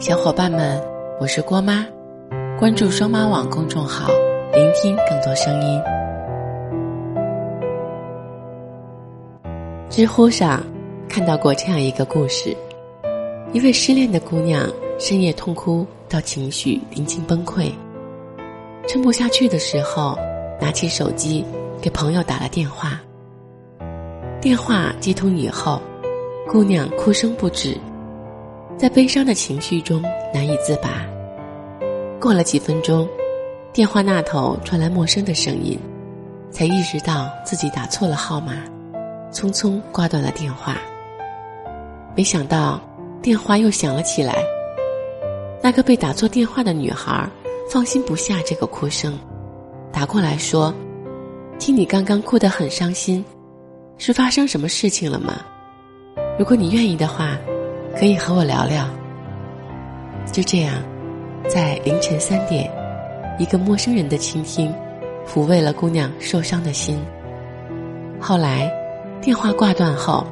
小伙伴们，我是郭妈，关注双妈网公众号，聆听更多声音。知乎上看到过这样一个故事：一位失恋的姑娘深夜痛哭到情绪临近崩溃，撑不下去的时候，拿起手机给朋友打了电话。电话接通以后，姑娘哭声不止。在悲伤的情绪中难以自拔。过了几分钟，电话那头传来陌生的声音，才意识到自己打错了号码，匆匆挂断了电话。没想到电话又响了起来。那个被打错电话的女孩放心不下这个哭声，打过来说：“听你刚刚哭得很伤心，是发生什么事情了吗？如果你愿意的话。”可以和我聊聊。就这样，在凌晨三点，一个陌生人的倾听，抚慰了姑娘受伤的心。后来，电话挂断后，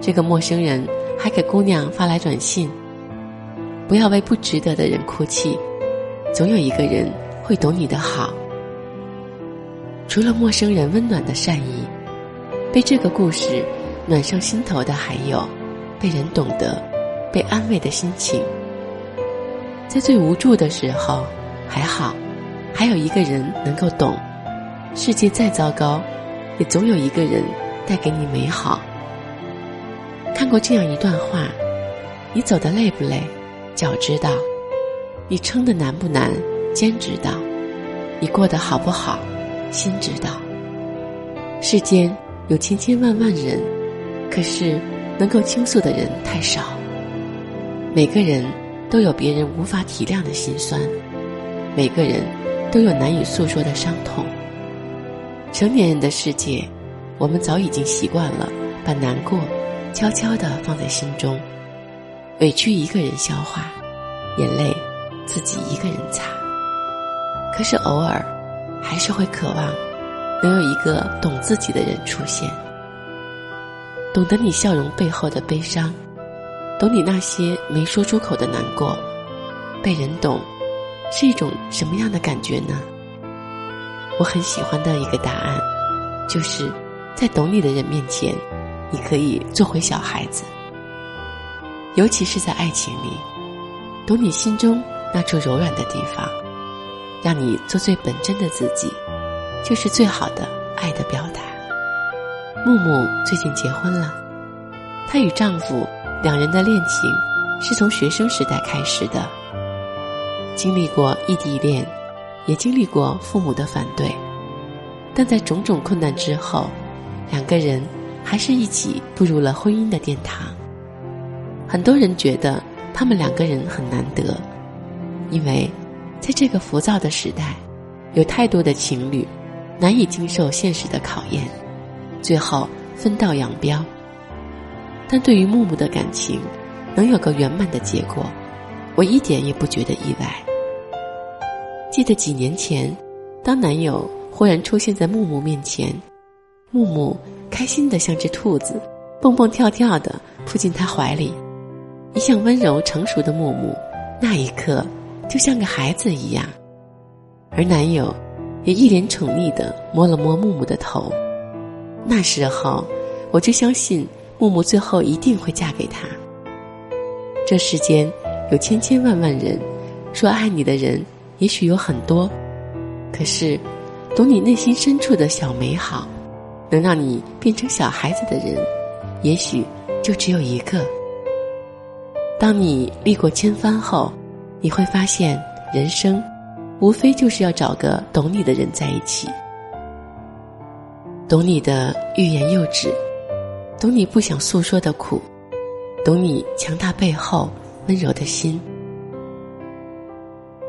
这个陌生人还给姑娘发来短信：“不要为不值得的人哭泣，总有一个人会懂你的好。”除了陌生人温暖的善意，被这个故事暖上心头的还有被人懂得。被安慰的心情，在最无助的时候，还好，还有一个人能够懂。世界再糟糕，也总有一个人带给你美好。看过这样一段话：你走的累不累，脚知道；你撑的难不难，肩知道；你过得好不好，心知道。世间有千千万万人，可是能够倾诉的人太少。每个人都有别人无法体谅的心酸，每个人都有难以诉说的伤痛。成年人的世界，我们早已经习惯了把难过悄悄地放在心中，委屈一个人消化，眼泪自己一个人擦。可是偶尔，还是会渴望能有一个懂自己的人出现，懂得你笑容背后的悲伤。懂你那些没说出口的难过，被人懂，是一种什么样的感觉呢？我很喜欢的一个答案，就是在懂你的人面前，你可以做回小孩子。尤其是在爱情里，懂你心中那处柔软的地方，让你做最本真的自己，就是最好的爱的表达。木木最近结婚了，她与丈夫。两人的恋情是从学生时代开始的，经历过异地恋，也经历过父母的反对，但在种种困难之后，两个人还是一起步入了婚姻的殿堂。很多人觉得他们两个人很难得，因为在这个浮躁的时代，有太多的情侣难以经受现实的考验，最后分道扬镳。但对于木木的感情，能有个圆满的结果，我一点也不觉得意外。记得几年前，当男友忽然出现在木木面前，木木开心的像只兔子，蹦蹦跳跳的扑进他怀里。一向温柔成熟的木木，那一刻就像个孩子一样，而男友也一脸宠溺的摸了摸木木的头。那时候，我就相信。木木最后一定会嫁给他。这世间有千千万万人，说爱你的人也许有很多，可是懂你内心深处的小美好，能让你变成小孩子的人，也许就只有一个。当你历过千帆后，你会发现，人生无非就是要找个懂你的人在一起，懂你的欲言又止。懂你不想诉说的苦，懂你强大背后温柔的心。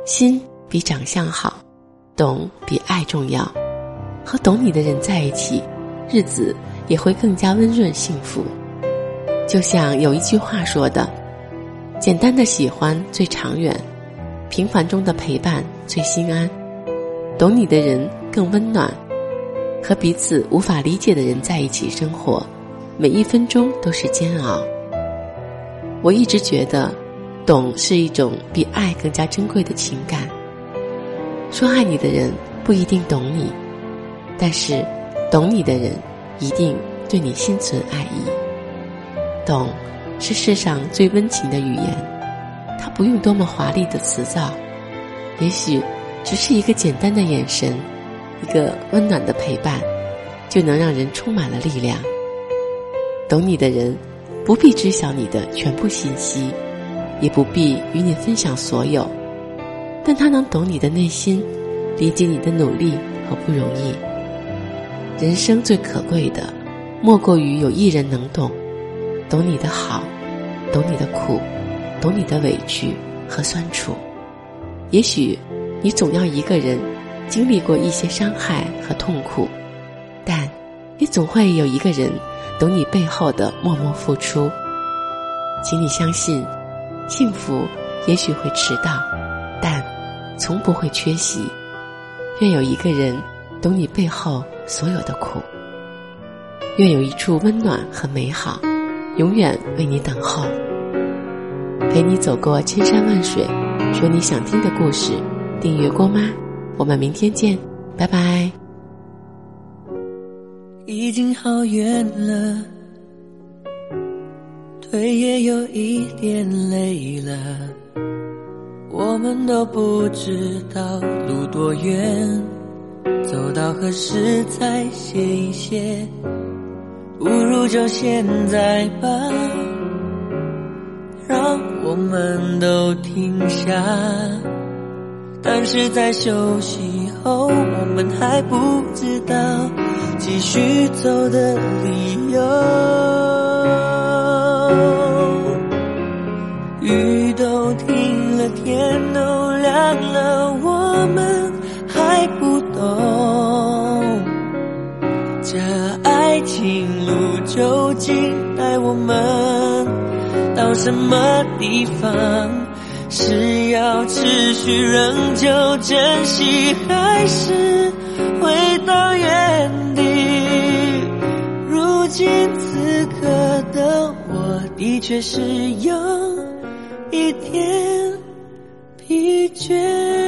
心比长相好，懂比爱重要。和懂你的人在一起，日子也会更加温润幸福。就像有一句话说的：“简单的喜欢最长远，平凡中的陪伴最心安。”懂你的人更温暖。和彼此无法理解的人在一起生活。每一分钟都是煎熬。我一直觉得，懂是一种比爱更加珍贵的情感。说爱你的人不一定懂你，但是懂你的人一定对你心存爱意。懂是世上最温情的语言，它不用多么华丽的辞藻，也许只是一个简单的眼神，一个温暖的陪伴，就能让人充满了力量。懂你的人不必知晓你的全部信息，也不必与你分享所有。但他能懂你的内心，理解你的努力和不容易。人生最可贵的，莫过于有一人能懂，懂你的好，懂你的苦，懂你的委屈和酸楚。也许你总要一个人经历过一些伤害和痛苦，但也总会有一个人懂你背后的默默付出。请你相信，幸福也许会迟到，但。从不会缺席，愿有一个人懂你背后所有的苦，愿有一处温暖和美好，永远为你等候，陪你走过千山万水，说你想听的故事。订阅郭妈，我们明天见，拜拜。已经好远了，腿也有一点累了。我们都不知道路多远，走到何时才歇一歇？不如就现在吧，让我们都停下。但是在休息后，我们还不知道继续走的理由。雨都停了天都亮了，我们还不懂，这爱情路究竟带我们到什么地方？是要持续仍旧珍惜，还是回到原地？如今此刻的我，的确是有一点。疲倦。